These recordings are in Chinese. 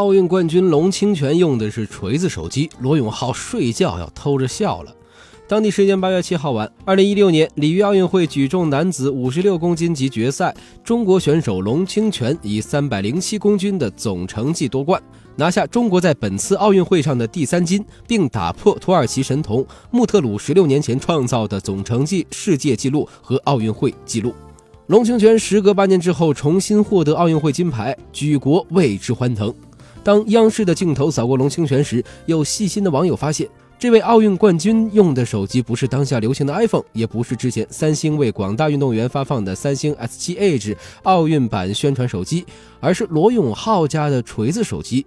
奥运冠军龙清泉用的是锤子手机，罗永浩睡觉要偷着笑了。当地时间八月七号晚，二零一六年里约奥运会举重男子五十六公斤级决赛，中国选手龙清泉以三百零七公斤的总成绩夺冠，拿下中国在本次奥运会上的第三金，并打破土耳其神童穆特鲁十六年前创造的总成绩世界纪录和奥运会纪录。龙清泉时隔八年之后重新获得奥运会金牌，举国为之欢腾。当央视的镜头扫过龙清泉时，有细心的网友发现。这位奥运冠军用的手机不是当下流行的 iPhone，也不是之前三星为广大运动员发放的三星 S7 Edge 奥运版宣传手机，而是罗永浩家的锤子手机。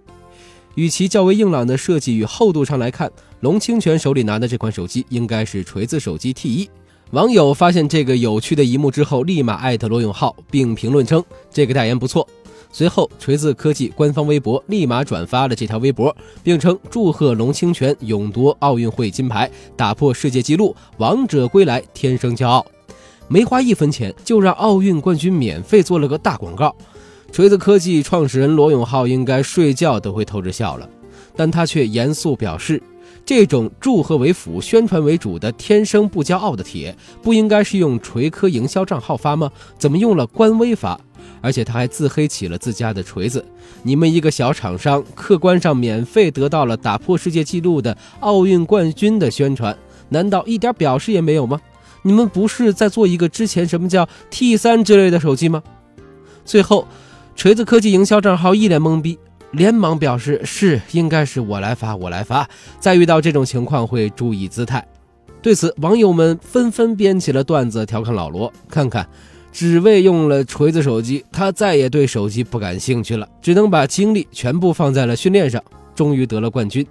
与其较为硬朗的设计与厚度上来看，龙清泉手里拿的这款手机应该是锤子手机 T1。网友发现这个有趣的一幕之后，立马艾特罗永浩，并评论称这个代言不错。随后，锤子科技官方微博立马转发了这条微博，并称祝贺龙清泉勇夺奥运会金牌，打破世界纪录，王者归来，天生骄傲。没花一分钱，就让奥运冠军免费做了个大广告。锤子科技创始人罗永浩应该睡觉都会偷着笑了，但他却严肃表示，这种祝贺为辅、宣传为主的“天生不骄傲”的帖，不应该是用锤科营销账号发吗？怎么用了官微发？而且他还自黑起了自家的锤子，你们一个小厂商，客观上免费得到了打破世界纪录的奥运冠军的宣传，难道一点表示也没有吗？你们不是在做一个之前什么叫 T 三之类的手机吗？最后，锤子科技营销账号一脸懵逼，连忙表示是应该是我来发，我来发，再遇到这种情况会注意姿态。对此，网友们纷纷编起了段子调侃老罗，看看。只为用了锤子手机，他再也对手机不感兴趣了，只能把精力全部放在了训练上，终于得了冠军。